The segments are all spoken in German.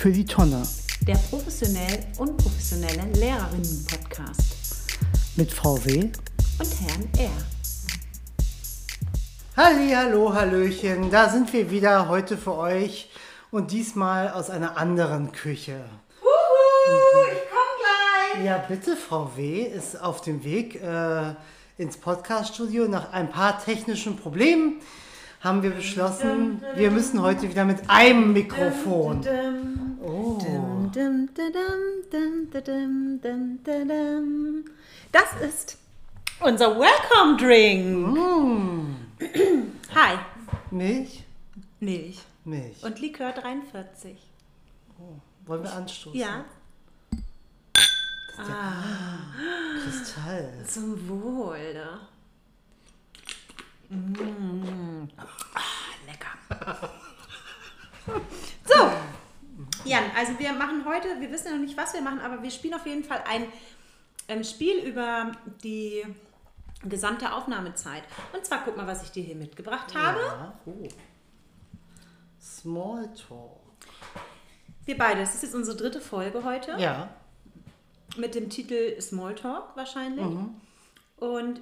für die Tonne. Der professionell unprofessionelle Lehrerinnen-Podcast. Mit VW und Herrn R. Halli, hallo, hallöchen. Da sind wir wieder heute für euch und diesmal aus einer anderen Küche. Uhu, ich komm gleich. Ja, bitte, Frau W. ist auf dem Weg äh, ins Podcaststudio. Nach ein paar technischen Problemen haben wir beschlossen, wir müssen heute wieder mit einem Mikrofon. Oh. Das ist unser Welcome Drink. Hi. Milch? Milch. Milch. Und Likör 43. Wollen wir anstoßen? Ja. Kristall. Zum Wohl. Ne? Mm. Ah, lecker. Jan, also wir machen heute, wir wissen ja noch nicht, was wir machen, aber wir spielen auf jeden Fall ein, ein Spiel über die gesamte Aufnahmezeit. Und zwar guck mal, was ich dir hier mitgebracht habe. Ja. Oh. Smalltalk. Wir beide, das ist jetzt unsere dritte Folge heute. Ja. Mit dem Titel Smalltalk wahrscheinlich. Und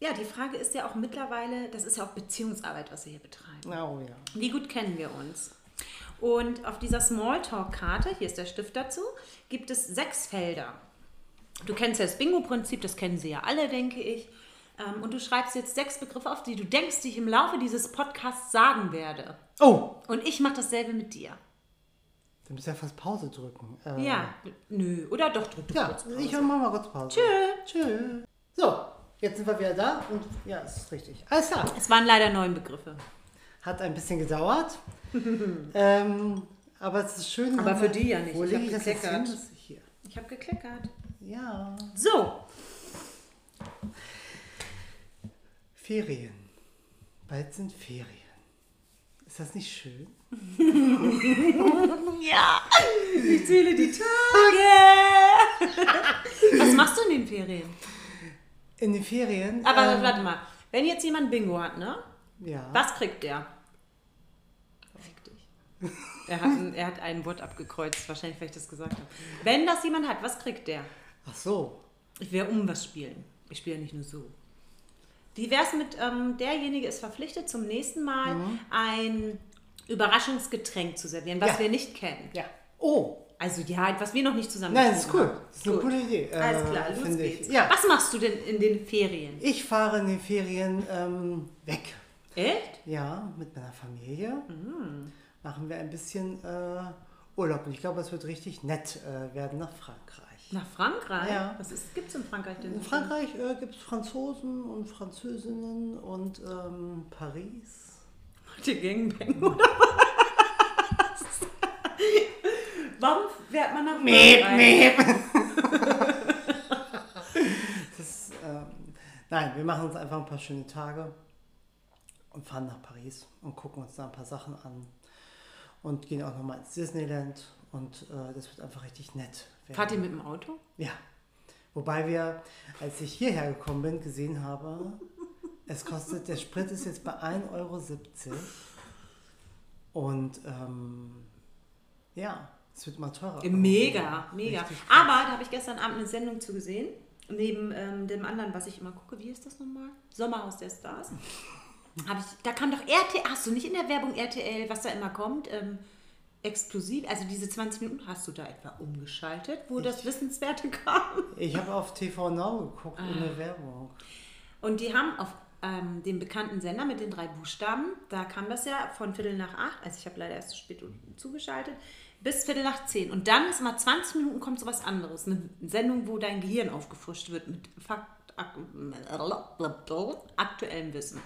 ja, die Frage ist ja auch mittlerweile, das ist ja auch Beziehungsarbeit, was wir hier betreiben. Oh ja. Wie gut kennen wir uns? Und auf dieser Smalltalk-Karte, hier ist der Stift dazu, gibt es sechs Felder. Du kennst ja das Bingo-Prinzip, das kennen sie ja alle, denke ich. Ähm, Und du schreibst jetzt sechs Begriffe auf, die du denkst, die ich im Laufe dieses Podcasts sagen werde. Oh, Und ich mache dasselbe mit dir. du musst ja fast Pause drücken. Äh, Ja, nö, oder doch, drück du Ja, kurz. ich mach mal kurz Pause. Tschö. Tschö. So, jetzt sind wir wieder da und ja, es ist richtig. Alles klar. Es waren leider neun Begriffe. Hat ein bisschen gedauert. ähm, aber es ist schön. Aber für die ja nicht. Wo Ich lege ich das jetzt hin? gekleckert. Das ist hier. Ich habe gekleckert. Ja. So, Ferien. Bald sind Ferien. Ist das nicht schön? Ja, ich zähle die Tage. Was machst du in den Ferien? In den Ferien. Aber ähm, warte mal, wenn jetzt jemand Bingo hat, ne? Ja. Was kriegt der? Er hat, ein, er hat ein Wort abgekreuzt, wahrscheinlich, weil ich das gesagt habe. Wenn das jemand hat, was kriegt der? Ach so. Ich werde um was spielen. Ich spiele ja nicht nur so. Wie wär's mit, ähm, derjenige ist verpflichtet, zum nächsten Mal ein Überraschungsgetränk zu servieren, was Ja. wir nicht kennen. Ja. Oh. Also ja, was wir noch nicht zusammen Nein, das ist cool. haben. Das ist eine Gut. coole Idee. äh, Alles klar, los finde geht's. Ich. Ja. Was machst du denn in den Ferien? Ich fahre in den Ferien ähm, weg. Echt? Ja, mit meiner Familie. Mm. Machen wir ein bisschen äh, Urlaub. Und ich glaube, es wird richtig nett äh, werden nach Frankreich. Nach Frankreich? Ja. Was gibt es in Frankreich denn? In Frankreich äh, gibt es Franzosen und Französinnen und ähm, Paris. Macht ihr Gangbang oder was? Warum fährt man nach Frankreich? Das, ähm, nein, wir machen uns einfach ein paar schöne Tage und fahren nach Paris und gucken uns da ein paar Sachen an und gehen auch nochmal ins Disneyland und äh, das wird einfach richtig nett. werden. Fahrt ihr mit dem Auto? Ja. Wobei wir, als ich hierher gekommen bin, gesehen habe, es kostet, der Sprit ist jetzt bei 1,70 Euro. Und ähm, ja, es wird mal teurer. Mega, mega. Krass. Aber da habe ich gestern Abend eine Sendung zu gesehen. Neben ähm, dem anderen, was ich immer gucke. Wie ist das nochmal? Sommerhaus der Stars. Hab ich, da kam doch RTL. Hast du nicht in der Werbung RTL, was da immer kommt? Ähm, exklusiv. Also diese 20 Minuten hast du da etwa umgeschaltet, wo das Wissenswerte kam. Ich habe auf TV Now geguckt, Ah. ohne Werbung. Und die haben auf ähm, dem bekannten Sender mit den drei Buchstaben, da kam das ja von Viertel nach acht, also ich habe leider erst zu spät zugeschaltet, bis Viertel nach zehn. Und dann ist mal 20 Minuten kommt so was anderes. Eine Sendung, wo dein Gehirn aufgefrischt wird mit Fakt, ak, aktuellem Wissen.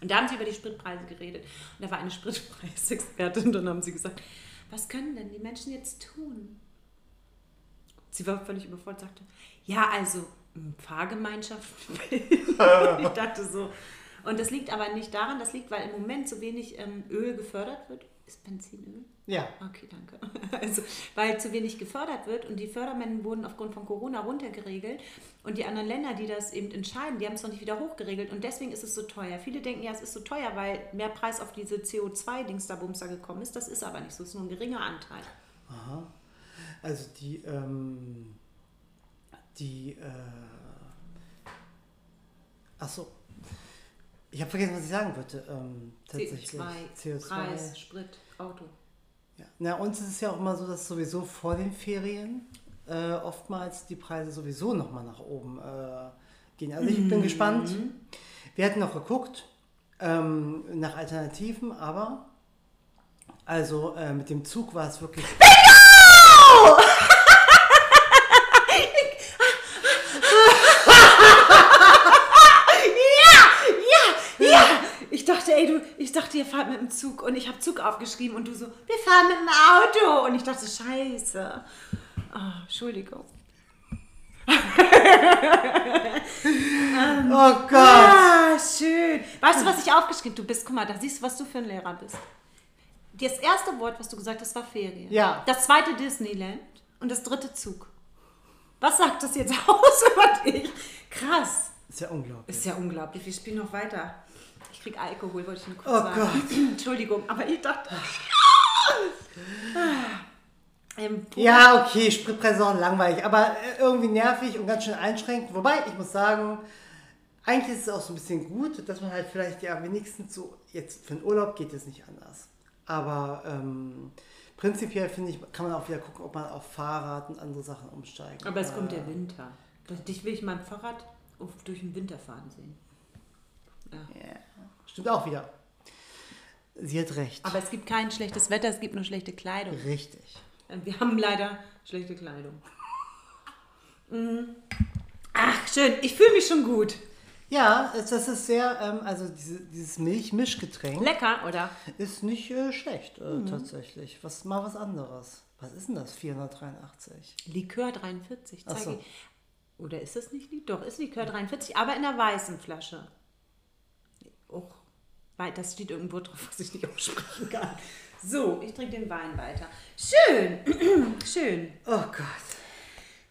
Und da haben sie über die Spritpreise geredet. Und da war eine Spritpreisexpertin und dann haben sie gesagt, was können denn die Menschen jetzt tun? Sie war völlig überfordert, sagte, ja, also m, Fahrgemeinschaft. ich dachte so. Und das liegt aber nicht daran, das liegt, weil im Moment so wenig ähm, Öl gefördert wird. Ist Benzinöl? Ja. Okay, danke. Also, weil zu wenig gefördert wird und die Fördermengen wurden aufgrund von Corona runtergeregelt und die anderen Länder, die das eben entscheiden, die haben es noch nicht wieder hochgeregelt und deswegen ist es so teuer. Viele denken ja, es ist so teuer, weil mehr Preis auf diese CO2-Dings da Bumster gekommen ist. Das ist aber nicht so, es ist nur ein geringer Anteil. Aha. Also die, ähm, die, äh, ach so. Ich habe vergessen, was ich sagen wollte. Ähm, tatsächlich. CO2, Preis, Sprit, Auto. Ja. Na, uns ist es ja auch immer so, dass sowieso vor den Ferien äh, oftmals die Preise sowieso nochmal nach oben äh, gehen. Also ich bin gespannt. Wir hatten noch geguckt ähm, nach Alternativen, aber also äh, mit dem Zug war es wirklich. Ich dachte, ey, du, ich dachte, ihr fahrt mit dem Zug und ich habe Zug aufgeschrieben und du so, wir fahren mit dem Auto. Und ich dachte, scheiße. Ah, Entschuldigung. Oh Gott! Ah, schön. Weißt du, was ich aufgeschrieben Du bist, guck mal, da siehst du, was du für ein Lehrer bist. Das erste Wort, was du gesagt hast, war Ferien. Ja. Das zweite Disneyland und das dritte Zug. Was sagt das jetzt aus über dich? Krass. Ist ja unglaublich. Ist ja unglaublich. Wir spielen noch weiter. Ich krieg Alkohol, wollte ich nur kurz Oh sagen. Gott. Entschuldigung, aber ich dachte. ähm, Puma- Ja, okay, auch langweilig, aber äh, irgendwie nervig und ganz schön einschränkend. Wobei, ich muss sagen, eigentlich ist es auch so ein bisschen gut, dass man halt vielleicht ja wenigstens so, jetzt für den Urlaub geht es nicht anders. Aber ähm, prinzipiell finde ich, kann man auch wieder gucken, ob man auf Fahrrad und andere Sachen umsteigt. Aber es kommt Äh, der Winter. Dich will ich meinem Fahrrad durch den Winter fahren sehen. Ja. Ja, stimmt auch wieder. Sie hat recht. Aber es gibt kein schlechtes Wetter, es gibt nur schlechte Kleidung. Richtig. Wir haben leider schlechte Kleidung. Mhm. Ach, schön. Ich fühle mich schon gut. Ja, das ist sehr, ähm, also diese, dieses Milch-Mischgetränk Lecker, oder? ist nicht äh, schlecht, äh, tatsächlich. Was, mal was anderes. Was ist denn das? 483. Likör 43. Ach Zeige so. ich. Oder ist das nicht Likör? Doch, ist Likör 43, aber in einer weißen Flasche. Och, weil das steht irgendwo drauf, was ich nicht aussprechen kann. So, ich trinke den Wein weiter. Schön, schön. Oh Gott.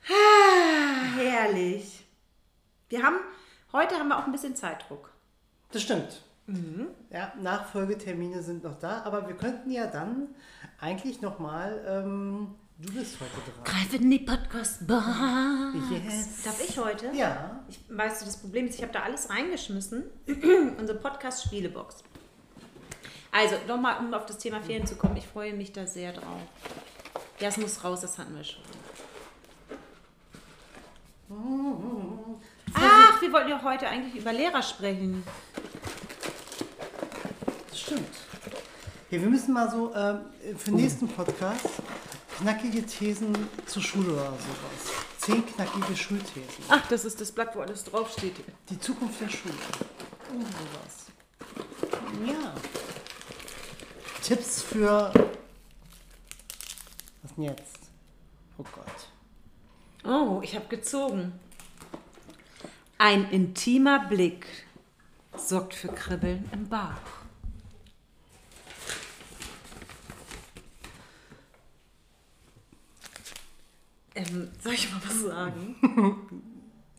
Ah, herrlich. Wir haben, heute haben wir auch ein bisschen Zeitdruck. Das stimmt. Ja, Nachfolgetermine sind noch da, aber wir könnten ja dann eigentlich nochmal, ähm, du bist heute dran. Greif in die Podcast-Bar. Yes. Darf ich heute? Ja, Ich, weißt du, das Problem ist, ich habe da alles reingeschmissen. Unsere Podcast-Spielebox. Also, nochmal, um auf das Thema Ferien zu kommen. Ich freue mich da sehr drauf. Ja, es muss raus, das hatten wir schon. Ach, wir wollten ja heute eigentlich über Lehrer sprechen. das stimmt. Ja, wir müssen mal so ähm, für den nächsten Podcast knackige Thesen zur Schule oder sowas. Zehn knackige Schulthesen. Ach, das ist das Blatt, wo alles draufsteht. Die Zukunft der Schule. Irgend sowas. Ja. Tipps für. Was denn jetzt? Oh Gott. Oh, ich habe gezogen. Ein intimer Blick sorgt für Kribbeln im Bauch. Ähm, soll ich mal was sagen?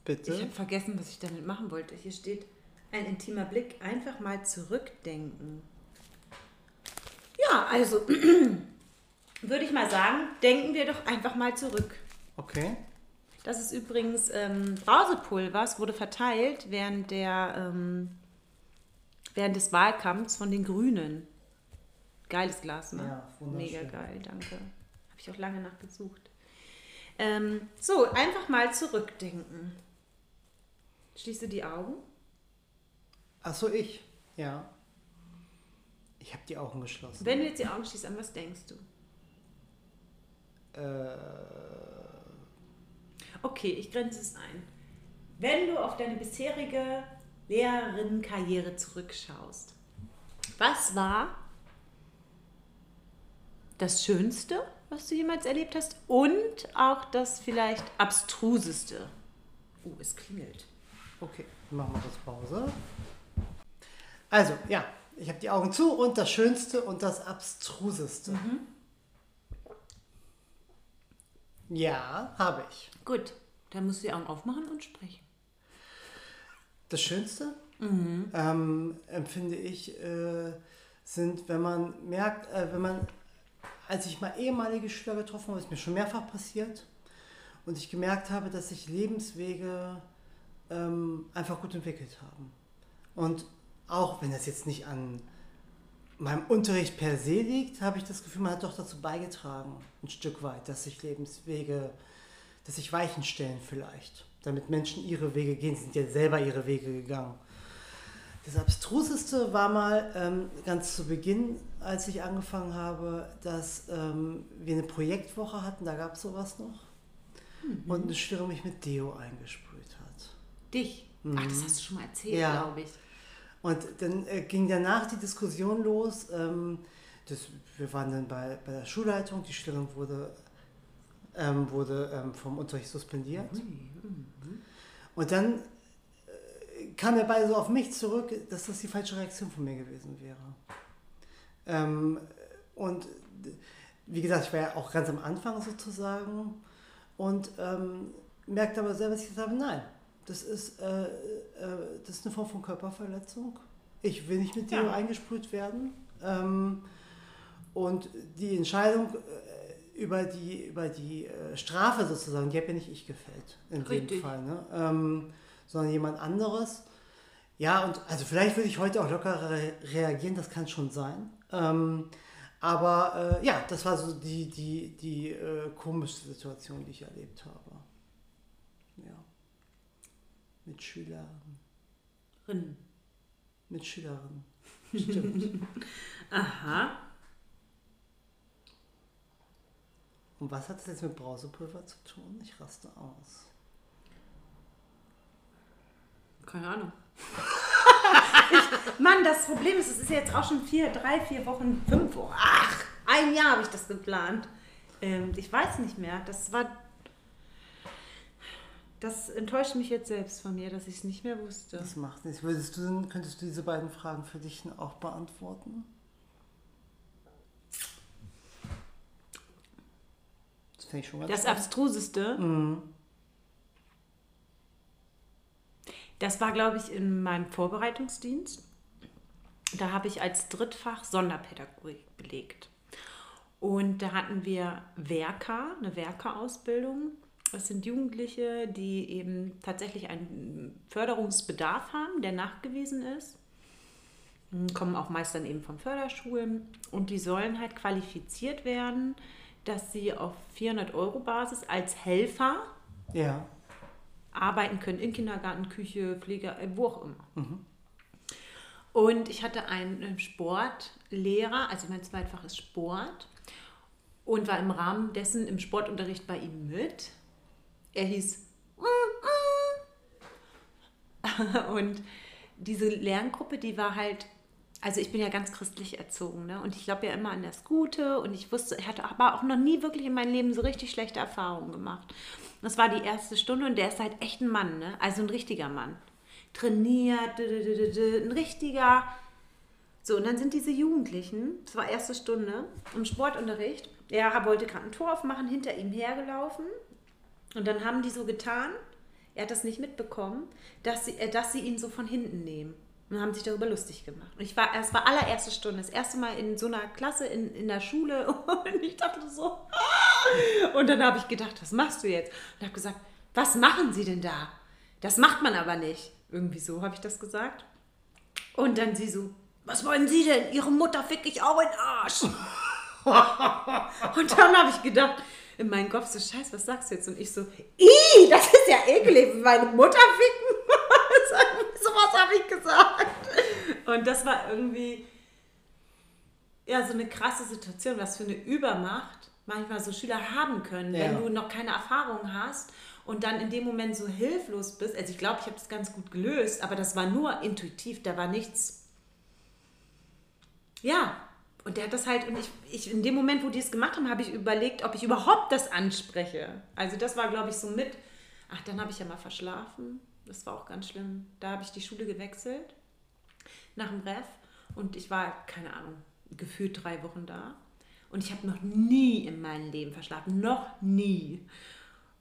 Bitte. Ich habe vergessen, was ich damit machen wollte. Hier steht ein intimer Blick, einfach mal zurückdenken. Ja, also würde ich mal sagen, denken wir doch einfach mal zurück. Okay. Das ist übrigens ähm, Brausepulver. Es wurde verteilt während, der, ähm, während des Wahlkampfs von den Grünen. Geiles Glas, ne? Ja. Mega geil, danke. Habe ich auch lange nachgesucht. Ähm, so, einfach mal zurückdenken. Schließe die Augen. Achso, ich. Ja. Ich habe die Augen geschlossen. Wenn du jetzt die Augen schließt, an was denkst du? Äh, Okay, ich grenze es ein. Wenn du auf deine bisherige Lehrerinnenkarriere zurückschaust, was war das Schönste, was du jemals erlebt hast und auch das vielleicht abstruseste? Oh, es klingelt. okay, machen wir kurz Pause. Also, ja, Ich habe die Augen zu und das Schönste und das Abstruseste. Mhm. Ja, habe ich. Gut, dann musst du die Augen aufmachen und sprechen. Das Schönste Mhm. ähm, empfinde ich, äh, sind, wenn man merkt, äh, wenn man, als ich mal ehemalige Schüler getroffen habe, ist mir schon mehrfach passiert, und ich gemerkt habe, dass sich Lebenswege ähm, einfach gut entwickelt haben. Und auch wenn das jetzt nicht an meinem Unterricht per se liegt, habe ich das Gefühl, man hat doch dazu beigetragen, ein Stück weit, dass sich Lebenswege, dass sich Weichen stellen vielleicht, damit Menschen ihre Wege gehen, sind ja selber ihre Wege gegangen. Das Abstruseste war mal ähm, ganz zu Beginn, als ich angefangen habe, dass ähm, wir eine Projektwoche hatten, da gab es sowas noch. Und eine Schülerin mich mit Deo eingesprüht hat. Dich? Ach, das hast du schon mal erzählt, Mhm. Ja. glaube ich. Und dann äh, ging danach die Diskussion los. Ähm, das, wir waren dann bei, bei der Schulleitung, die Schülerin wurde, ähm, wurde ähm, vom Unterricht suspendiert. Und dann kam er beide so auf mich zurück, dass das die falsche Reaktion von mir gewesen wäre. Ähm, und wie gesagt, ich war ja auch ganz am Anfang sozusagen und ähm, merkte aber selber, dass ich gesagt habe, nein, das ist, äh, äh, das ist eine Form von Körperverletzung. Ich will nicht mit Deo Ja. eingesprüht werden. Ähm, und die Entscheidung äh, über die, über die äh, Strafe sozusagen, die habe ja nicht ich gefällt in dem Richtig. Fall, ne? ähm, sondern jemand anderes. Ja, und also vielleicht würde ich heute auch lockerer re reagieren, das kann schon sein. Ähm, aber äh, ja, das war so die, die, die äh, komischste Situation, die ich erlebt habe. Ja. Mit Schülern, Rinnen. mit Schülerinnen. Stimmt. Aha. Und was hat das jetzt mit Brausepulver zu tun? Ich raste aus. Keine Ahnung. ich, Mann, das Problem ist, es ist jetzt auch schon vier, drei, vier Wochen, fünf Wochen. Ach, ein Jahr habe ich das geplant. Ähm, ich weiß nicht mehr. Das war. Das enttäuscht mich jetzt selbst von mir, dass ich es nicht mehr wusste. Das macht nichts. Würdest du, denn- könntest du diese beiden Fragen für dich auch beantworten? Das finde ich schon ganz Das. Abstruseste, Mhm. Das war, glaube ich, in meinem Vorbereitungsdienst. Da habe ich als Drittfach Sonderpädagogik belegt. Und da hatten wir Werker, eine Werkerausbildung. Das sind Jugendliche, die eben tatsächlich einen Förderungsbedarf haben, der nachgewiesen ist. Hm, Kommen auch meist dann eben von Förderschulen. Und die sollen halt qualifiziert werden, dass sie auf 400 Euro Basis als Helfer Ja. Arbeiten können in Kindergarten, Küche, Pflege, äh, wo auch immer. Und ich hatte einen äh, Sportlehrer, also mein Zweitfach ist Sport, und war im Rahmen dessen im Sportunterricht bei ihm mit. Er hieß und diese Lerngruppe, die war halt, also ich bin ja ganz christlich erzogen, ne? Und ich glaube ja immer an das Gute und ich wusste, ich hatte aber auch noch nie wirklich in meinem Leben so richtig schlechte Erfahrungen gemacht. Das war die erste Stunde und der ist halt echt ein Mann, ne? Also ein richtiger Mann. Trainiert, ein richtiger. So, und dann sind diese Jugendlichen, das war erste Stunde, im Sportunterricht, er wollte gerade ein Tor aufmachen, hinter ihm hergelaufen. Und dann haben die so getan, er hat das nicht mitbekommen, dass sie, äh, dass sie ihn so von hinten nehmen. Und haben sich darüber lustig gemacht. Und ich war, es war allererste Stunde, das erste Mal in so einer Klasse in, in der Schule. Und ich dachte so. Und dann habe ich gedacht, was machst du jetzt? Und habe gesagt, was machen Sie denn da? Das macht man aber nicht. Irgendwie so habe ich das gesagt. Und dann sie so, was wollen Sie denn? Ihre Mutter fick ich auch in den Arsch. Und dann habe ich gedacht, in meinem Kopf so, scheiße, was sagst du jetzt? Und ich so, ih, das ist ja eklig, meine Mutter ficken. so was habe ich gesagt. Und das war irgendwie, ja, so eine krasse Situation, was für eine Übermacht manchmal so Schüler haben können, wenn Ja. du noch keine Erfahrung hast und dann in dem Moment so hilflos bist. Also ich glaube, ich habe das ganz gut gelöst, aber das war nur intuitiv, da war nichts. Ja, und der hat das halt, und ich, ich in dem Moment, wo die es gemacht haben, habe ich überlegt, ob ich überhaupt das anspreche. Also das war, glaube ich, so mit, ach, dann habe ich ja mal verschlafen. Das war auch ganz schlimm. Da habe ich die Schule gewechselt nach dem Ref Und ich war, keine Ahnung, gefühlt drei Wochen da. Und ich habe noch nie in meinem Leben verschlafen. Noch nie.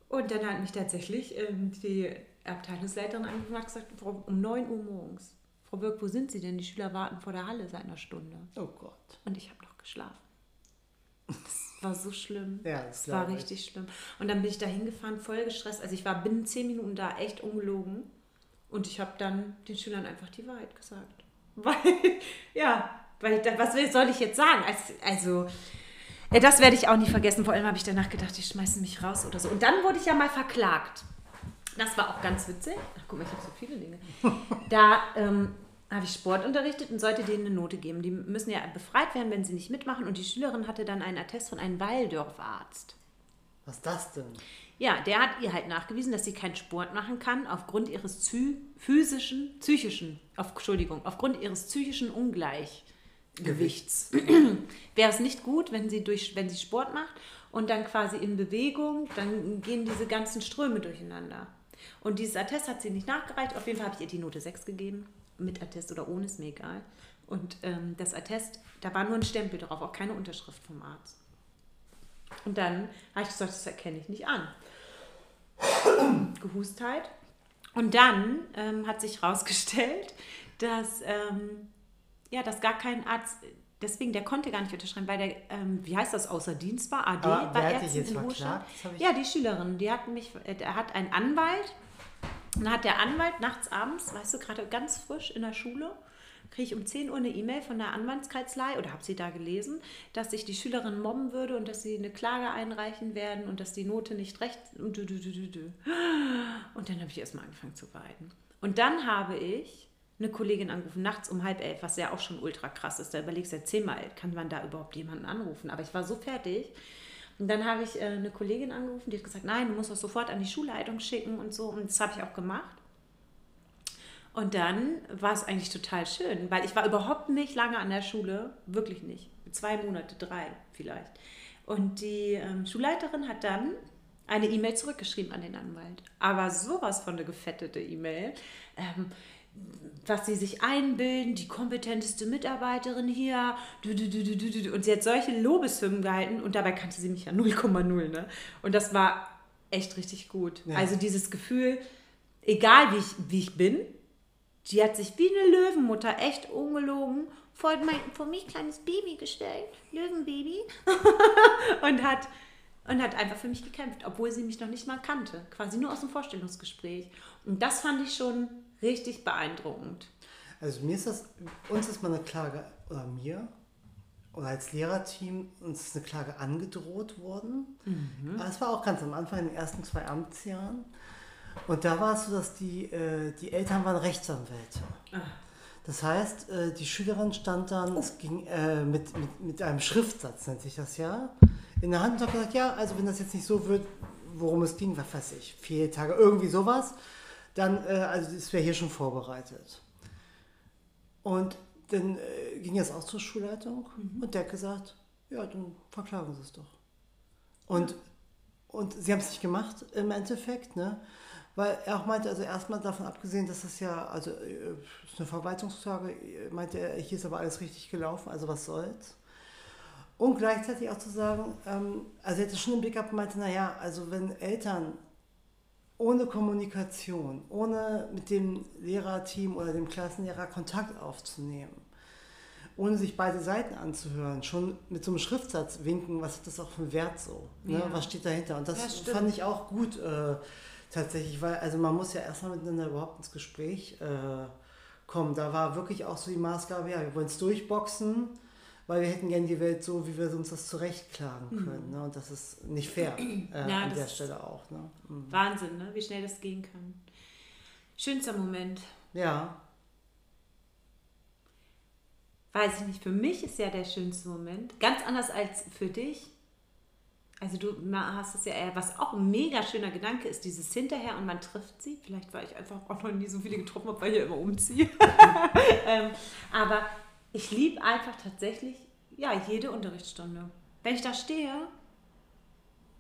Und dann hat mich tatsächlich ähm, die Abteilungsleiterin angerufen und gesagt, um 9 Uhr morgens. Frau Birk, wo sind Sie denn? Die Schüler warten vor der Halle seit einer Stunde. Oh Gott. Und ich habe noch geschlafen. Das war so schlimm. Ja, das das war glaub ich. richtig schlimm. Und dann bin ich da hingefahren, voll gestresst. Also ich war binnen zehn Minuten da, echt ungelogen. Und ich habe dann den Schülern einfach die Wahrheit gesagt. Weil, ja, weil, was soll ich jetzt sagen? Also, ja, das werde ich auch nie vergessen. Vor allem habe ich danach gedacht, die schmeißen mich raus oder so. Und dann wurde ich ja mal verklagt. Das war auch ganz witzig. Ach, guck mal, ich habe so viele Dinge. Da ähm, habe ich Sport unterrichtet und sollte denen eine Note geben. Die müssen ja befreit werden, wenn sie nicht mitmachen. Und die Schülerin hatte dann einen Attest von einem Waldorfarzt. Was ist das denn? Ja, der hat ihr halt nachgewiesen, dass sie keinen Sport machen kann aufgrund ihres zy physischen, psychischen, auf, Entschuldigung, aufgrund ihres psychischen Ungleichgewichts. Wäre es nicht gut, wenn sie, durch, wenn sie Sport macht und dann quasi in Bewegung, dann gehen diese ganzen Ströme durcheinander. Und dieses Attest hat sie nicht nachgereicht. Auf jeden Fall habe ich ihr die Note 6 gegeben. Mit Attest oder ohne, ist mir egal. Und ähm, das Attest, da war nur ein Stempel drauf, auch keine Unterschrift vom Arzt. Und dann habe ich gesagt, das erkenne ich nicht an. Gehustheit. Und dann ähm, hat sich herausgestellt, dass, ähm, ja, dass gar kein Arzt, deswegen, der konnte gar nicht unterschreiben, weil der, ähm, wie heißt das, außer Dienst war, AD, Aber bei dich Ärzten in Ruhestand. Ja, die Schülerin, die hat mich, äh, der hat einen Anwalt, und dann hat der Anwalt nachts, abends, weißt du, gerade ganz frisch in der Schule, kriege ich um 10 Uhr eine E-Mail von der Anwaltskanzlei oder habe sie da gelesen, dass sich die Schülerin mobben würde und dass sie eine Klage einreichen werden und dass die Note nicht recht und. Und dann habe ich erstmal angefangen zu weinen. Und dann habe ich eine Kollegin angerufen, nachts um halb elf, was ja auch schon ultra krass ist. Da überlegst du ja zehnmal, kann man da überhaupt jemanden anrufen? Aber ich war so fertig. Und dann habe ich äh, eine Kollegin angerufen, die hat gesagt, nein, du musst das sofort an die Schulleitung schicken und so. Und das habe ich auch gemacht. Und dann war es eigentlich total schön, weil ich war überhaupt nicht lange an der Schule, wirklich nicht. Zwei Monate, drei vielleicht. Und die ähm, Schulleiterin hat dann eine E-Mail zurückgeschrieben an den Anwalt. Aber sowas von eine gefettete E-Mail. Ähm, was sie sich einbilden, die kompetenteste Mitarbeiterin hier. Und sie hat solche Lobeshymnen gehalten und dabei kannte sie mich ja 0,0. Ne? Und das war echt richtig gut. Ja. Also dieses Gefühl, egal wie ich, wie ich bin, die hat sich wie eine Löwenmutter, echt ungelogen, vor, mein, vor mich kleines Baby gestellt, Löwenbaby, und hat, und hat einfach für mich gekämpft, obwohl sie mich noch nicht mal kannte, quasi nur aus dem Vorstellungsgespräch. Und das fand ich schon richtig beeindruckend. Also mir ist das, uns ist mal eine Klage, oder mir, oder als Lehrerteam, uns ist eine Klage angedroht worden. Aber es war auch ganz am Anfang, in den ersten zwei Amtsjahren. Und da war es so, dass die, äh, die Eltern waren Rechtsanwälte. Das heißt, äh, die Schülerin stand dann, es ging äh, mit, mit, mit einem Schriftsatz, nennt sich das ja, in der Hand und hat gesagt, ja, also wenn das jetzt nicht so wird, worum es ging, was weiß ich, vier Tage, irgendwie sowas, dann, äh, also das wäre hier schon vorbereitet. Und dann äh, ging es auch zur Schulleitung und der hat gesagt, ja, dann verklagen Sie es doch. Und, und sie haben es nicht gemacht im Endeffekt, ne? Weil er auch meinte, also erstmal davon abgesehen, dass das ja, also äh, ist eine Verwaltungsklage, meinte er, hier ist aber alles richtig gelaufen, also was soll's. Und gleichzeitig auch zu sagen, ähm, also er hätte schon im Blick gehabt und meinte, naja, also wenn Eltern ohne Kommunikation, ohne mit dem Lehrerteam oder dem Klassenlehrer Kontakt aufzunehmen, ohne sich beide Seiten anzuhören, schon mit so einem Schriftsatz winken, was hat das auch für einen Wert so? Ne? Ja. Was steht dahinter? Und das stimmt. fand ich auch gut äh, tatsächlich, weil also man muss ja erstmal miteinander überhaupt ins Gespräch äh, kommen. Da war wirklich auch so die Maßgabe, ja, wir wollen es durchboxen, weil wir hätten gerne die Welt so, wie wir uns das zurechtklagen können. Ne? Und das ist nicht fair äh, Ja, an der Stelle auch. Ne? Mhm. Wahnsinn, ne? wie schnell das gehen kann. Schönster Moment. Ja, Weiß ich nicht, für mich ist ja der schönste Moment. Ganz anders als für dich. Also du hast es ja eher, was auch ein mega schöner Gedanke ist, dieses hinterher und man trifft sie. Vielleicht, weil ich einfach auch noch nie so viele getroffen weil ich ja immer umziehe. ähm, aber ich liebe einfach tatsächlich, ja, jede Unterrichtsstunde. Wenn ich da stehe,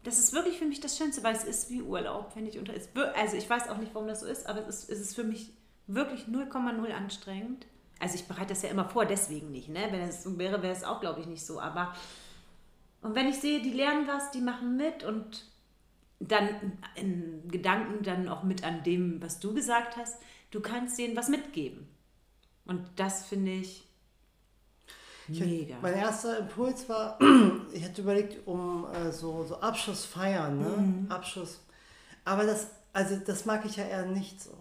das ist wirklich für mich das Schönste, weil es ist wie Urlaub, wenn ich unter. Also ich weiß auch nicht, warum das so ist, aber es ist, es ist für mich wirklich 0,0 anstrengend. Also ich bereite das ja immer vor, deswegen nicht. Ne? Wenn es so wäre, wäre es auch, glaube ich, nicht so. Aber und wenn ich sehe, die lernen was, die machen mit und dann in Gedanken dann auch mit an dem, was du gesagt hast, du kannst denen was mitgeben. Und das finde ich mega. Ich, mein erster Impuls war, ich hatte überlegt, um äh, so, so Abschlussfeiern, ne? Mhm. Abschluss. Aber das, also das mag ich ja eher nicht so.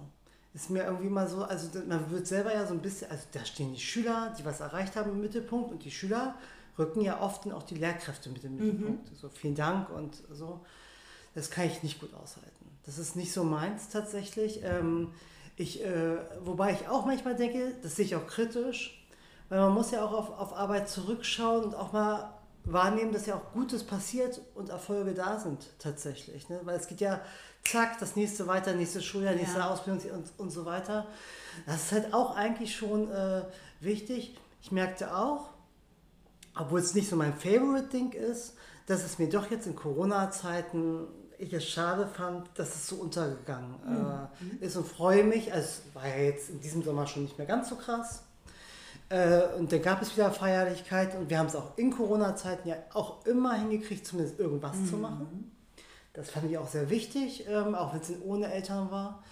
Ist mir irgendwie mal so, also man wird selber ja so ein bisschen, also da stehen die Schüler, die was erreicht haben im Mittelpunkt und die Schüler rücken ja oft auch die Lehrkräfte mit im Mittelpunkt. Mhm. So vielen Dank und so. Das kann ich nicht gut aushalten. Das ist nicht so meins tatsächlich. Ähm, ich, äh, wobei ich auch manchmal denke, das sehe ich auch kritisch, weil man muss ja auch auf, auf Arbeit zurückschauen und auch mal wahrnehmen, dass ja auch Gutes passiert und Erfolge da sind tatsächlich. Ne? Weil es geht ja zack, das nächste weiter, nächste Schuljahr, nächste ja. Ausbildung und, und so weiter. Das ist halt auch eigentlich schon äh, wichtig. Ich merkte auch, obwohl es nicht so mein Favorite-Ding ist, dass es mir doch jetzt in Corona-Zeiten ich es schade fand, dass es so untergegangen mhm. äh, ist und freue mich. Also es war ja jetzt in diesem Sommer schon nicht mehr ganz so krass. Äh, und dann gab es wieder Feierlichkeit und wir haben es auch in Corona-Zeiten ja auch immer hingekriegt, zumindest irgendwas mhm. zu machen. Das fand ich auch sehr wichtig, ähm, auch wenn es ohne Eltern war.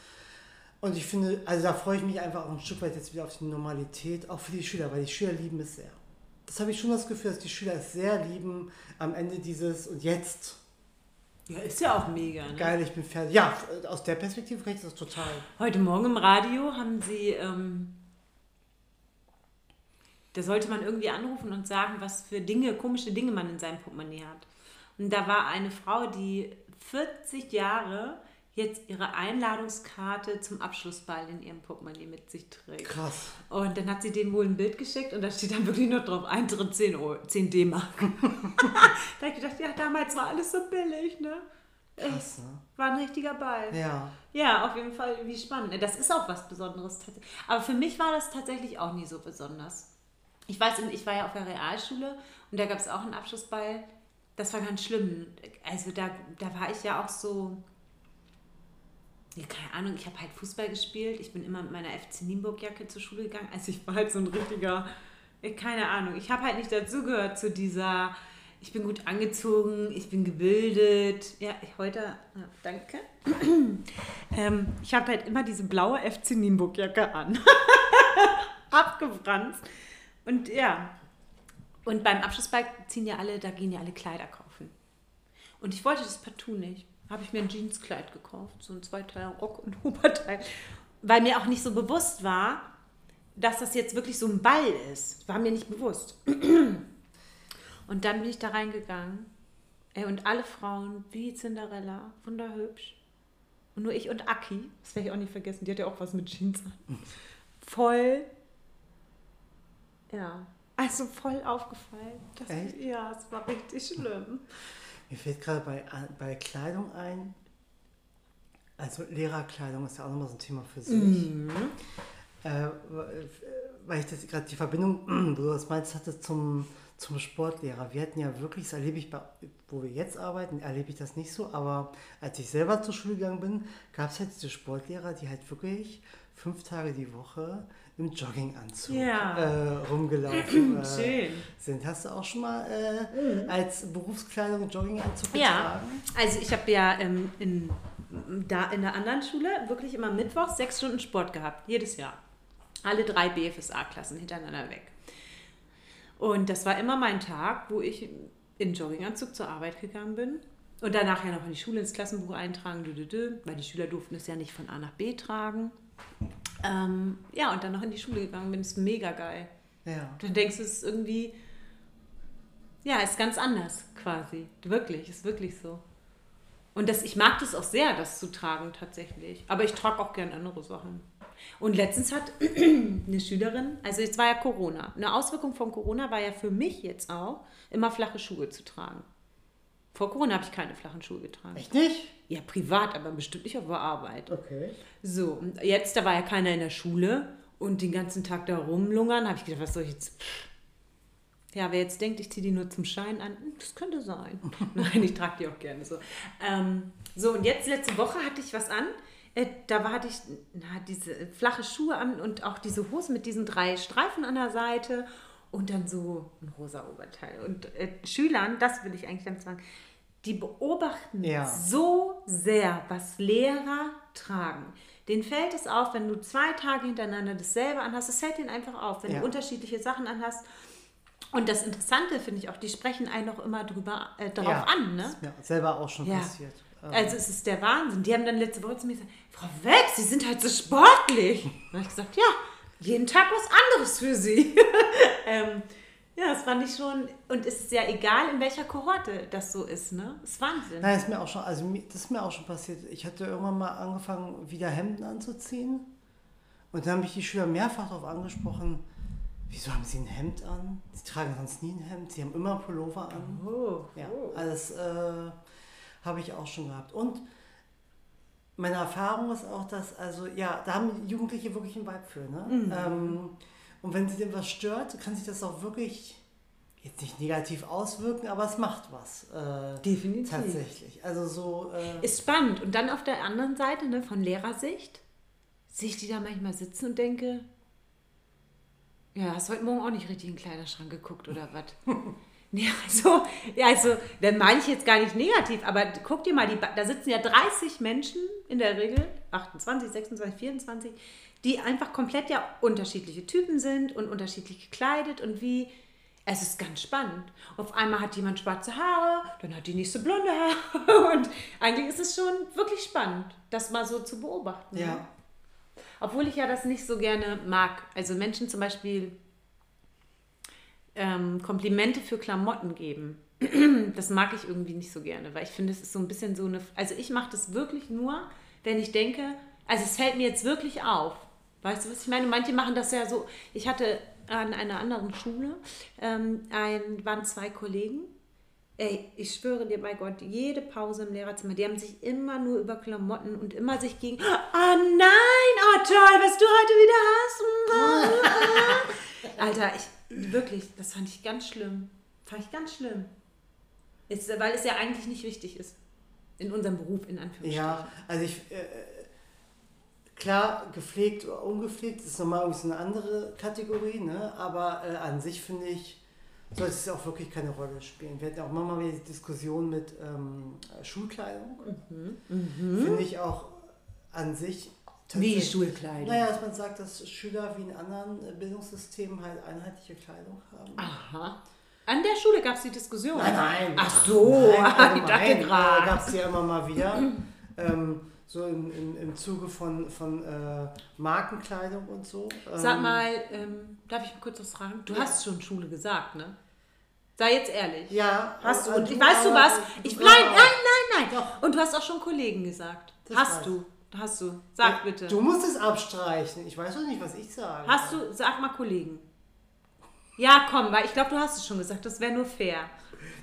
Und ich finde, also da freue ich mich einfach auch ein Stück weit jetzt wieder auf die Normalität, auch für die Schüler, weil die Schüler lieben es sehr. Das habe ich schon das Gefühl, dass die Schüler es sehr lieben am Ende dieses und jetzt ja, ist ja auch mega. Ne? Geil, ich bin fertig. Ja, aus der Perspektive kann ich das total. Heute Morgen im Radio haben sie, ähm, da sollte man irgendwie anrufen und sagen, was für Dinge, komische Dinge man in seinem Portemonnaie hat. Und da war eine Frau, die 40 Jahre jetzt ihre Einladungskarte zum Abschlussball in ihrem Portemonnaie mit sich trägt. Krass. Und dann hat sie denen wohl ein Bild geschickt und da steht dann wirklich nur drauf, Eintritt 10, 10 D-Mark. da habe ich gedacht, ja, damals war alles so billig, ne? Krass, ne? War ein richtiger Ball. Ja. Ja, auf jeden Fall, wie spannend. Das ist auch was Besonderes. Aber für mich war das tatsächlich auch nie so besonders. Ich weiß, ich war ja auf der Realschule und da gab es auch einen Abschlussball. Das war ganz schlimm. Also da, da war ich ja auch so ja, keine Ahnung, ich habe halt Fußball gespielt. Ich bin immer mit meiner FC Nienburg-Jacke zur Schule gegangen. Also ich war halt so ein richtiger, keine Ahnung, ich habe halt nicht dazugehört zu dieser, ich bin gut angezogen, ich bin gebildet. Ja, heute, ja, danke. ähm, ich habe halt immer diese blaue FC Nienburg-Jacke an. Abgebrannt. Und ja, und beim Abschlussball ziehen ja alle, da gehen ja alle Kleider kaufen. Und ich wollte das partout nicht habe ich mir ein Jeanskleid gekauft, so ein Zweiteil Rock und Oberteil, weil mir auch nicht so bewusst war, dass das jetzt wirklich so ein Ball ist. War mir nicht bewusst. Und dann bin ich da reingegangen. Ey, und alle Frauen wie Cinderella, wunderhübsch. Und nur ich und Aki, das werde ich auch nicht vergessen, die hat ja auch was mit Jeans an. Voll, ja, also voll aufgefallen. Das, ja, es war richtig schlimm. Mir fällt gerade bei, bei Kleidung ein, also Lehrerkleidung ist ja auch nochmal so ein Thema für sich. Mhm. Äh, weil ich das gerade die Verbindung, wo du das meinst, hatte zum, zum Sportlehrer. Wir hatten ja wirklich, das erlebe ich bei, wo wir jetzt arbeiten, erlebe ich das nicht so, aber als ich selber zur Schule gegangen bin, gab es halt diese Sportlehrer, die halt wirklich fünf Tage die Woche im Jogginganzug ja. äh, rumgelaufen äh, sind. Hast du auch schon mal äh, mhm. als Berufskleidung Jogginganzug getragen? Ja, also ich habe ja ähm, in, da in der anderen Schule wirklich immer Mittwochs sechs Stunden Sport gehabt, jedes Jahr. Alle drei BFSA-Klassen hintereinander weg. Und das war immer mein Tag, wo ich in Jogginganzug zur Arbeit gegangen bin. Und danach ja noch in die Schule ins Klassenbuch eintragen, weil die Schüler durften es ja nicht von A nach B tragen. Ähm, ja, und dann noch in die Schule gegangen bin, ist mega geil. Ja. Dann denkst du, es ist irgendwie, ja, ist ganz anders quasi. Wirklich, ist wirklich so. Und das, ich mag das auch sehr, das zu tragen tatsächlich. Aber ich trage auch gern andere Sachen. Und letztens hat eine Schülerin, also jetzt war ja Corona. Eine Auswirkung von Corona war ja für mich jetzt auch, immer flache Schuhe zu tragen. Vor Corona habe ich keine flachen Schuhe getragen. Echt nicht? Ja, privat, aber bestimmt nicht auf der Arbeit. Okay. So, und jetzt, da war ja keiner in der Schule und den ganzen Tag da rumlungern, habe ich gedacht, was soll ich jetzt. Ja, wer jetzt denkt, ich ziehe die nur zum Schein an, hm, das könnte sein. Nein, ich trage die auch gerne so. Ähm, so, und jetzt letzte Woche hatte ich was an. Äh, da hatte ich na, diese flache Schuhe an und auch diese Hose mit diesen drei Streifen an der Seite und dann so ein rosa Oberteil. Und äh, Schülern, das will ich eigentlich damit sagen, die beobachten Ja. so sehr, was Lehrer tragen. Denen fällt es auf, wenn du zwei Tage hintereinander dasselbe anhast. Es fällt denen einfach auf, wenn Ja. du unterschiedliche Sachen anhast. Und das Interessante finde ich auch, die sprechen einen auch immer drüber, äh, darauf ja, an. Ne? Ist mir selber auch schon passiert. Ähm, Also es ist der Wahnsinn. Die haben dann letzte Woche zu mir gesagt, Frau Wex, Sie sind halt so sportlich. Und ich gesagt, ja, jeden Tag was anderes für Sie. ähm, ja, das fand ich schon. Und es ist ja egal, in welcher Kohorte das so ist, ne? Das ist Wahnsinn. Nein, ist mir auch schon, also das ist mir auch schon passiert. Ich hatte irgendwann mal angefangen, wieder Hemden anzuziehen. Und dann habe ich die Schüler mehrfach darauf angesprochen, wieso haben sie ein Hemd an? Sie tragen sonst nie ein Hemd, sie haben immer einen Pullover an. Oh, Ja, also das äh, habe ich auch schon gehabt. Und meine Erfahrung ist auch, dass, also ja, da haben Jugendliche wirklich einen Vibe für. Ne? Mhm. Ähm, und wenn sie dem was stört, kann sich das auch wirklich jetzt nicht negativ auswirken, aber es macht was. Äh, Definitiv. Tatsächlich. Also so. Äh, Ist spannend. Und dann auf der anderen Seite, ne, von Lehrersicht, sehe ich die da manchmal sitzen und denke, ja, hast heute Morgen auch nicht richtig in den Kleiderschrank geguckt oder was? Nee, also, ja, also, dann meine ich jetzt gar nicht negativ, aber guck dir mal, die, da sitzen ja 30 Menschen in der Regel, 28, 26, 24, die einfach komplett ja unterschiedliche Typen sind und unterschiedlich gekleidet und wie, es ist ganz spannend. Auf einmal hat jemand schwarze Haare, dann hat die nächste blonde Haare und eigentlich ist es schon wirklich spannend, das mal so zu beobachten. ne? ja. Obwohl ich ja das nicht so gerne mag. Also Menschen zum Beispiel ähm, Komplimente für Klamotten geben. Das mag ich irgendwie nicht so gerne, weil ich finde, es ist so ein bisschen so eine. Also ich mache das wirklich nur, wenn ich denke, also es fällt mir jetzt wirklich auf. Weißt du, was ich meine? Manche machen das ja so. Ich hatte an einer anderen Schule, ähm, ein, waren zwei Kollegen. Ey, ich schwöre dir bei Gott, jede Pause im Lehrerzimmer, die haben sich immer nur über Klamotten und immer sich gegen. Oh nein, oh toll, was du heute wieder hast. Alter, ich wirklich, das fand ich ganz schlimm. Fand ich ganz schlimm. Ist, weil es ja eigentlich nicht wichtig ist. In unserem Beruf, in Anführungsstrichen. Ja, also ich, äh, klar, gepflegt oder ungepflegt ist nochmal so eine andere Kategorie, ne? aber äh, an sich finde ich, sollte es auch wirklich keine Rolle spielen. Wir hatten auch manchmal wieder die Diskussion mit ähm, Schulkleidung. Finde ich auch an sich Wie Schulkleidung. Naja, dass man sagt, dass Schüler wie in anderen Bildungssystemen halt einheitliche Kleidung haben. Aha. An der Schule gab es die Diskussion. Nein, nein. Ach so, Nein, ich dachte allgemein, gerade. gab es ja immer mal wieder. ähm, so im, im, im Zuge von, von äh, Markenkleidung und so. Ähm, Sag mal, ähm, darf ich mal kurz was fragen? Du hast schon Schule gesagt, ne? Sei jetzt ehrlich. Ja. Hast du, und weißt du was? du Ich, auch. nein, nein, nein, nein. Doch. Und du hast auch schon Kollegen gesagt. Das hast weiß du. Hast du. Sag bitte. Du musst es abstreichen. Ich weiß doch nicht, was ich sage. Hast du, sag mal Kollegen. Ja, komm, weil ich glaube, du hast es schon gesagt. Das wäre nur fair.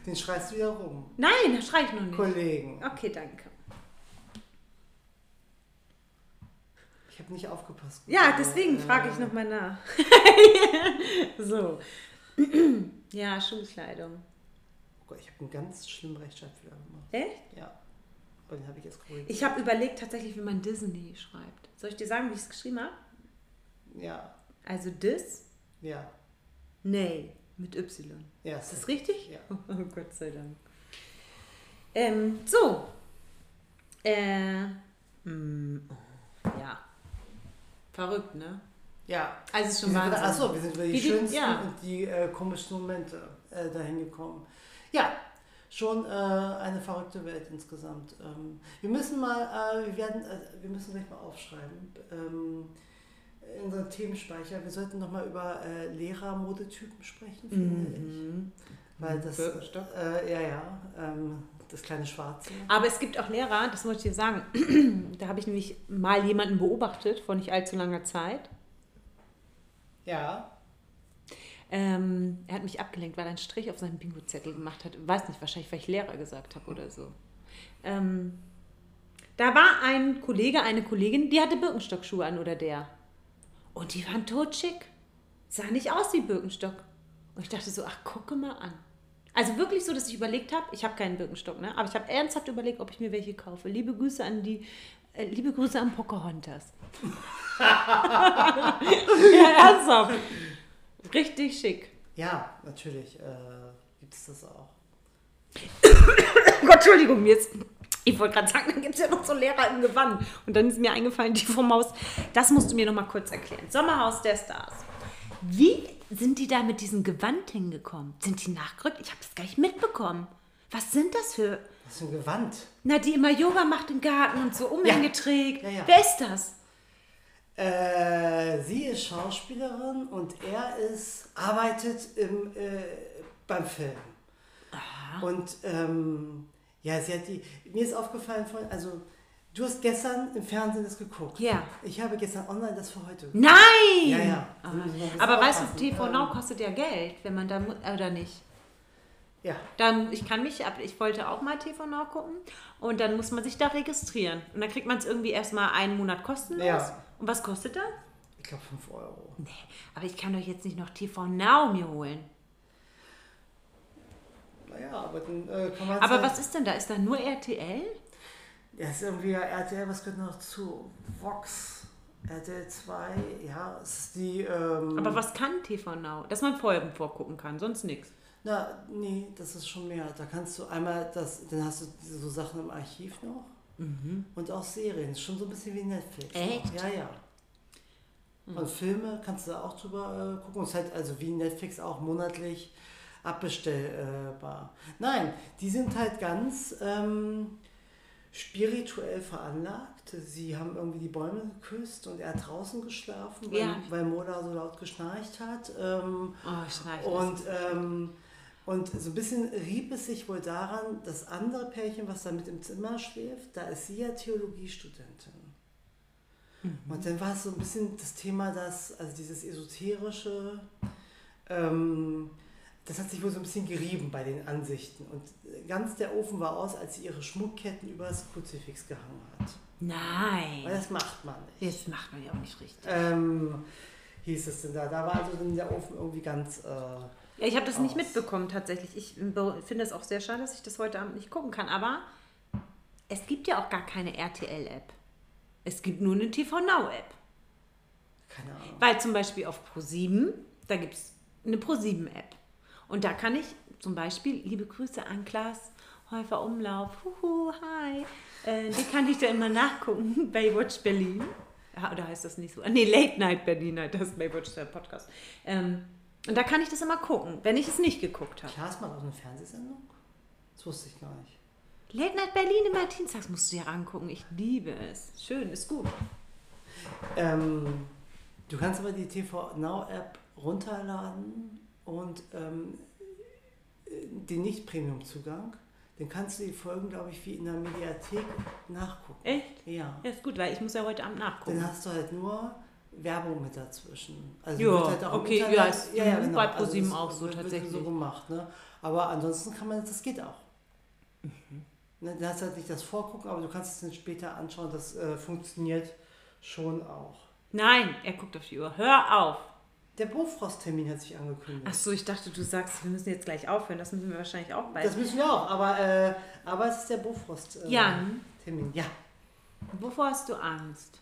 Den schreist du wieder rum. Nein, das schrei ich noch nicht. Kollegen. Okay, danke. Ich habe nicht aufgepasst. Ja, deswegen äh, frage ich nochmal nach. so. ja, Schulkleidung. Oh Gott, ich habe einen ganz schlimmen Rechtschreibfehler gemacht. Echt? Ja. Den habe ich jetzt korrigiert. Ich habe überlegt tatsächlich, wie man Disney schreibt. Soll ich dir sagen, wie ich es geschrieben habe? Ja. Also Dis, Ja. nee, mit Y. Ja. Ist das richtig? Ja. Oh Gott sei Dank. Ähm, so. Äh, mm, ja. Verrückt, ne? Ja. Also ist schon Wir Wahnsinn. Achso, wir sind über die, die- schönsten ja. und die äh, komischsten Momente äh, dahin gekommen. Ja, schon äh, eine verrückte Welt insgesamt. Ähm, wir müssen mal, äh, wir werden, äh, wir müssen gleich mal aufschreiben. Ähm, in unseren Themenspeicher. Wir sollten nochmal über äh, Lehrermodetypen sprechen, finde Mhm. ich. Weil das, äh, ja, ja, ähm, das kleine Schwarze. Aber es gibt auch Lehrer, das wollte ich dir sagen, da habe ich nämlich mal jemanden beobachtet vor nicht allzu langer Zeit. Ja, Ähm, er hat mich abgelenkt, weil er einen Strich auf seinen Bingo-Zettel gemacht hat. Weiß nicht, wahrscheinlich, weil ich Lehrer gesagt habe oder so. Ähm, da war ein Kollege, eine Kollegin, die hatte Birkenstock-Schuhe an oder der. Und die waren totschick. Sah nicht aus wie Birkenstock. Und ich dachte so, ach, gucke mal an. Also wirklich so, dass ich überlegt habe, ich habe keinen Birkenstock, ne? aber ich habe ernsthaft überlegt, ob ich mir welche kaufe. Liebe Grüße an die Äh, liebe Grüße an Pocahontas. ja, ernsthaft. Richtig schick. Ja, natürlich äh, gibt es das auch. Gott, Entschuldigung, mir ist. Ich wollte gerade sagen, dann gibt es ja noch so Lehrer im Gewand. Und dann ist mir eingefallen, die vom Haus. Das musst du mir noch mal kurz erklären. Sommerhaus der Stars. Wie sind die da mit diesem Gewand hingekommen? Sind die nachgerückt? Ich habe das gar nicht mitbekommen. Was sind das für. Was ist ein Gewand? Na, die immer Yoga macht im Garten und so Umhänge Ja. trägt. Ja, ja. Wer ist das? Äh, sie ist Schauspielerin und er ist, arbeitet im, äh, beim Film. Und ähm, ja, sie hat die. Mir ist aufgefallen von, also du hast gestern im Fernsehen das geguckt. Ja. Ich habe gestern online das für heute. Nein! Ja, ja. Aber weißt du. TV Now kostet ja Geld, wenn man da mu- oder nicht. Ja. Dann, ich kann mich, ab, ich wollte auch mal TV Now gucken und dann muss man sich da registrieren. Und dann kriegt man es irgendwie erstmal einen Monat kostenlos. Ja. Und was kostet das? Ich glaube 5 Euro. Nee, aber ich kann doch jetzt nicht noch TV Now mir holen. Naja, aber dann äh, kann man Aber sagen- was ist denn da? Ist da nur RTL? Ja, ist irgendwie ja RTL, was gehört noch zu? Vox, RTL 2, ja, es ist die. Ähm, Aber was kann TV Now? Dass man Folgen vorgucken kann, sonst nichts. Na, nee, das ist schon mehr. Da kannst du einmal das, dann hast du diese so Sachen im Archiv noch und auch Serien. Schon so ein bisschen wie Netflix. Mhm. Echt? Ja, ja. Und Filme kannst du da auch drüber äh, gucken. Und es ist halt also wie Netflix auch monatlich abbestellbar. Nein, die sind halt ganz ähm, spirituell veranlagt. Sie haben irgendwie die Bäume geküsst und er hat draußen geschlafen, weil, Ja. weil Mola so laut geschnarcht hat. Ähm, Oh, ich und, ähm, und so ein bisschen rieb es sich wohl daran, das andere Pärchen, was da mit im Zimmer schläft, da ist sie ja Theologiestudentin. Und dann war es so ein bisschen das Thema, dass, also dieses esoterische, ähm, das hat sich wohl so ein bisschen gerieben bei den Ansichten. Und ganz der Ofen war aus, als sie ihre Schmuckketten übers Kruzifix gehangen hat. Weil Nein. das macht man nicht. Das macht man ja auch nicht richtig. Ähm, hieß es denn da. Da war also dann der Ofen irgendwie ganz. Äh, Ja, ich habe das nicht aus. mitbekommen tatsächlich. Ich be- finde es auch sehr schade, dass ich das heute Abend nicht gucken kann. Aber es gibt ja auch gar keine RTL-App. Es gibt nur eine TV Now-App. keine Ahnung. Weil zum Beispiel auf Pro7, da gibt es eine Pro7-App. Und da kann ich zum Beispiel, liebe Grüße an Klaas Häufer Umlauf, huhu, hi, äh, die kann ich da immer nachgucken, Baywatch Berlin. Ja, oder heißt das nicht so? Ah, Nee, Late Night Berlin, das ist Baywatch der Podcast. Ähm, und da kann ich das immer gucken, wenn ich es nicht geguckt habe. Klaas macht auch eine Fernsehsendung? Das wusste ich gar nicht. Late Night Berlin immer dienstags musst du dir angucken. Ich liebe es. Schön, ist gut. Ähm, du kannst aber die TV Now App runterladen und ähm, den Nicht-Premium-Zugang, den kannst du die Folgen, glaube ich, wie in der Mediathek nachgucken. Echt? Ja. Ja, ist gut, weil ich muss ja heute Abend nachgucken. Dann hast du halt nur Werbung mit dazwischen. Also Ja, wird halt auch okay, Internet- ja, ist mhm, bei ProSieben das auch so tatsächlich. so gemacht, ne? Aber ansonsten kann man, das geht auch. Mhm. Ne, Du hast halt nicht das Vorgucken, aber du kannst es dann später anschauen. Das äh, funktioniert schon auch. Nein, er guckt auf die Uhr. Hör auf. Der Bofrost-Termin hat sich angekündigt. Ach so, ich dachte, du sagst, wir müssen jetzt gleich aufhören. Das müssen wir wahrscheinlich auch bald. Das müssen wir auch, aber, äh, aber es ist der Bofrost-Termin. Jan, ja. wovor hast du Angst?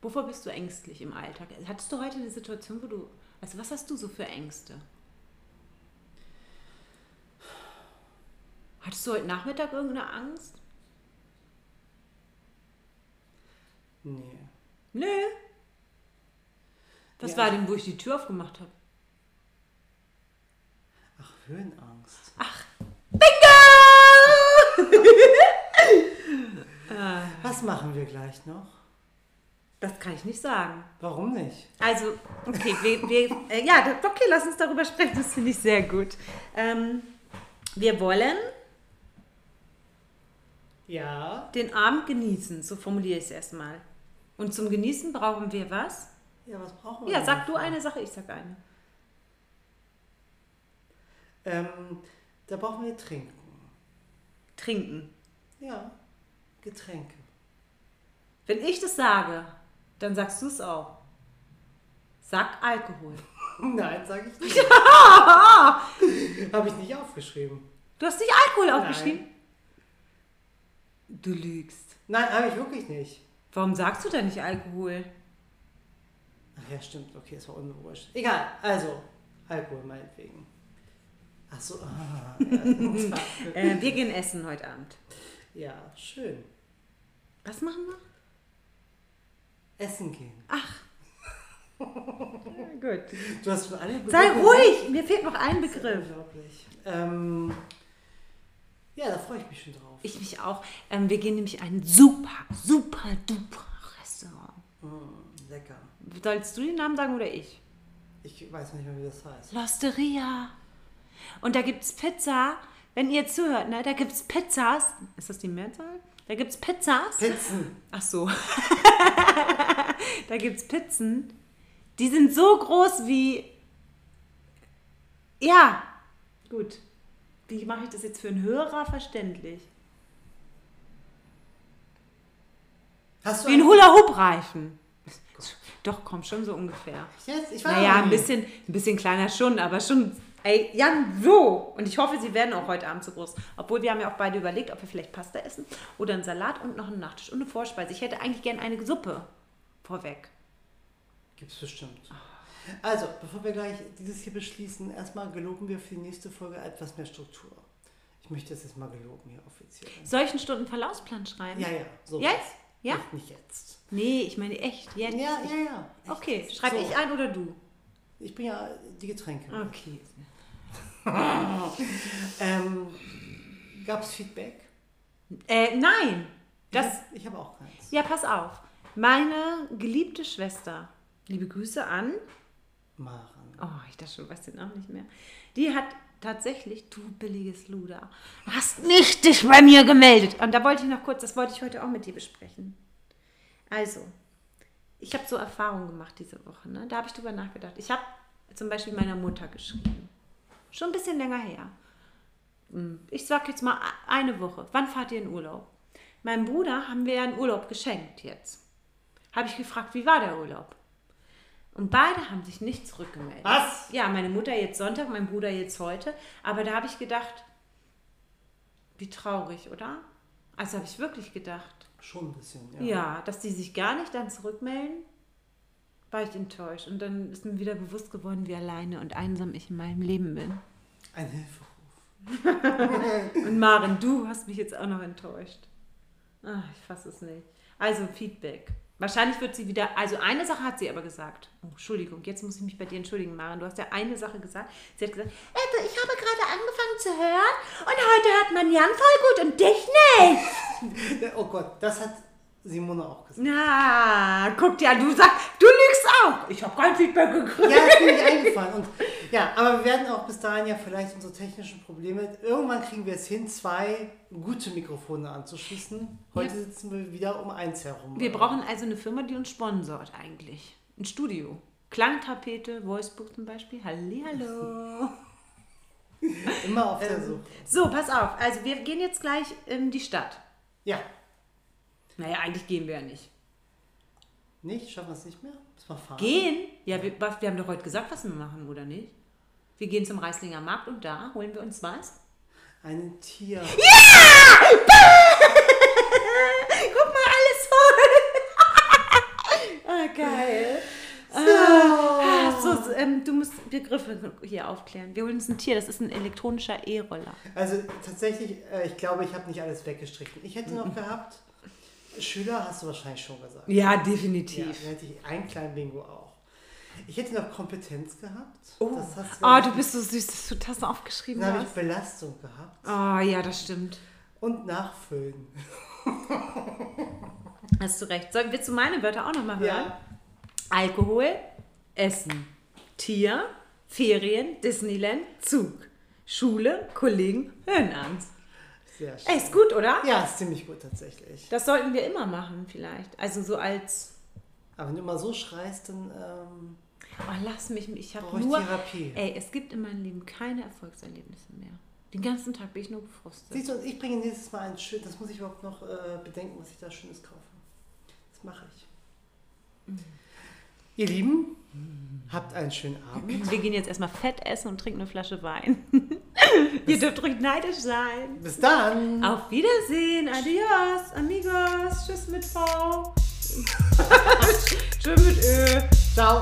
Wovor bist du ängstlich im Alltag? Hattest du heute eine Situation, wo du. Also, was hast du so für Ängste? Hattest du heute Nachmittag irgendeine Angst? Nee. Nö. Was Ja. war denn, wo ich die Tür aufgemacht habe? Ach, Höhenangst. Was machen wir gleich noch? Das kann ich nicht sagen. Warum nicht? Also, okay, wir, wir, äh, ja, okay, lass uns darüber sprechen, das finde ich sehr gut. Ähm, wir wollen Ja. den Abend genießen, so formuliere ich es erstmal. Und zum Genießen brauchen wir was? Ja, was brauchen wir? Ja, sag du eine Sache, ich sag eine. Ähm, da brauchen wir Trinken. Trinken. Ja, Getränke. Wenn ich das sage, dann sagst du es auch. Sag Alkohol. Nein, sage ich nicht. Habe ich nicht aufgeschrieben. Du hast nicht Alkohol Nein. aufgeschrieben? Du lügst. Nein, habe ich wirklich nicht. Warum sagst du denn nicht Alkohol? Ach ja, stimmt. Okay, es war unbewusst. Egal, also, Alkohol meinetwegen. Ach so, ah, ja, Äh, wir gehen essen heute Abend. ja, schön. Was machen wir? Essen gehen. Gut. Du hast schon alle Sei Begriffe ruhig! Mir fehlt noch ein. Begriff. Unglaublich. Ähm, ja, da freue ich mich schon drauf. Ich mich auch. Ähm, wir gehen nämlich in ein super, super, duper Restaurant. Mm, lecker. Sollst du den Namen sagen oder ich? Ich weiß nicht mehr, wie das heißt. Losteria. Und da gibt es Pizza. Wenn ihr zuhört, ne, da gibt es Pizzas. Ist das die Mehrzahl? Da gibt es Pizzas. Pizzen. Ach so. da gibt es Pizzen. Die sind so groß wie. Ja, gut. Wie mache ich das jetzt für einen Hörer verständlich? Hast du Wie ein Hula-Hoop-Reifen. Doch, komm, schon so ungefähr. Jetzt? Ich war Naja, ein bisschen, ein bisschen kleiner schon, aber schon. Ey, Jan, so! Und ich hoffe, sie werden auch heute Abend so groß. Obwohl wir haben ja auch beide überlegt, ob wir vielleicht Pasta essen oder einen Salat und noch einen Nachtisch und eine Vorspeise. Ich hätte eigentlich gern eine Suppe vorweg. Gibt's bestimmt. Also, bevor wir gleich dieses hier beschließen, erstmal geloben wir für die nächste Folge etwas mehr Struktur. Ich möchte das jetzt mal geloben hier offiziell. Soll ich einen Stunden Verlaufsplan schreiben? Ja, ja. So Jetzt? Ja? Nicht, nicht jetzt. Nee, ich meine echt. Jetzt. Ja, ja, ja. Echt. Okay, schreibe So. ich ein oder du? Ich bringe ja die Getränke. Okay. Ähm, Gab es Feedback? Äh, nein. Das, ich habe hab auch keins. ja, pass auf. Meine geliebte Schwester, liebe Grüße an Maren. Oh, ich dachte schon, du weißt den Namen nicht mehr. Die hat tatsächlich, du billiges Luder, hast nicht dich bei mir gemeldet. Und da wollte ich noch kurz, das wollte ich heute auch mit dir besprechen. Also, ich habe so Erfahrungen gemacht diese Woche. Ne? Da habe ich drüber nachgedacht. Ich habe zum Beispiel meiner Mutter geschrieben. Schon ein bisschen länger her. Hm, Ich sag jetzt mal eine Woche. Wann fahrt ihr in Urlaub? Meinem Bruder haben wir ja einen Urlaub geschenkt jetzt. Habe ich gefragt, wie war der Urlaub? Und beide haben sich nicht zurückgemeldet. Was? Ja, meine Mutter jetzt Sonntag, mein Bruder jetzt heute. Aber da habe ich gedacht, wie traurig, oder? Also habe ich wirklich gedacht. Schon ein bisschen, ja. Ja, dass die sich gar nicht dann zurückmelden, war ich enttäuscht. Und dann ist mir wieder bewusst geworden, wie alleine und einsam ich in meinem Leben bin. Ein Hilferuf. Und Maren, du hast mich jetzt auch noch enttäuscht. Ach, ich fasse es nicht. Also Feedback. Wahrscheinlich wird sie wieder, also eine Sache hat sie aber gesagt. Oh, Entschuldigung, jetzt muss ich mich bei dir entschuldigen, Maren. Du hast ja eine Sache gesagt. Sie hat gesagt, also ich habe gerade angefangen zu hören und heute hört man Jan voll gut und dich nicht. Oh Gott, das hat Simone auch gesagt. Na, guck dir an, du sagst, du lügst auch. Ich habe kein Feedback gekriegt. Ja, ist mir nicht eingefallen. Und, ja, aber wir werden auch bis dahin ja vielleicht unsere technischen Probleme. Irgendwann kriegen wir es hin, zwei gute Mikrofone anzuschließen. Heute Ja. sitzen wir wieder um eins herum. Wir brauchen also eine Firma, die uns sponsort eigentlich. Ein Studio. Klangtapete, Voicebook zum Beispiel. Hallihallo. immer auf Ähm. der Suche. So, pass auf. Also wir gehen jetzt gleich in die Stadt. Ja, Naja, eigentlich gehen wir ja nicht. Nicht? Schaffen wir es nicht mehr? Müssen wir fahren? Gehen? Ja, wir, wir haben doch heute gesagt, was wir machen, oder nicht? Wir gehen zum Reislinger Markt und da holen wir uns was. Ein Tier. Guck mal, alles voll. ah, geil. Ah, so, so, ähm, du musst Begriffe hier aufklären. Wir holen uns ein Tier, das ist ein elektronischer E-Roller. Also tatsächlich, äh, ich glaube, ich habe nicht alles weggestrichen. Ich hätte noch gehabt, Schüler hast du wahrscheinlich schon gesagt. Ja, Ja, definitiv. dann hätte ich einen kleinen Bingo auch. Ich hätte noch Kompetenz gehabt. Oh, Das hast oh du bist so süß, dass du das aufgeschrieben Dann habe ich hast. Belastung gehabt. Oh, ja, das stimmt. Und Nachfüllen. Hast du recht. Soll, willst du meine Wörter auch nochmal hören? Ja. Alkohol, Essen, Tier, Ferien, Disneyland, Zug, Schule, Kollegen, Höhenangst. Sehr schön. Ey, ist gut, oder? Ja, ist ziemlich gut tatsächlich. Das sollten wir immer machen, vielleicht. Also so als, Aber wenn du immer so schreist, dann ähm, oh, lass mich, ich habe nur, Therapie. ey, es gibt in meinem Leben keine Erfolgserlebnisse mehr. Den ganzen Tag bin ich nur gefrustet. Siehst du, und ich bringe nächstes Mal ein schön, das muss ich überhaupt noch äh, bedenken, was ich da Schönes kaufe. Das mache ich. Ihr Lieben, habt einen schönen Abend. Wir gehen jetzt erstmal fett essen und trinken eine Flasche Wein. Ihr dürft ruhig neidisch sein. Bis dann. Auf Wiedersehen. Adios, amigos. Tschüss mit V. Tschüss mit Ö. Ciao.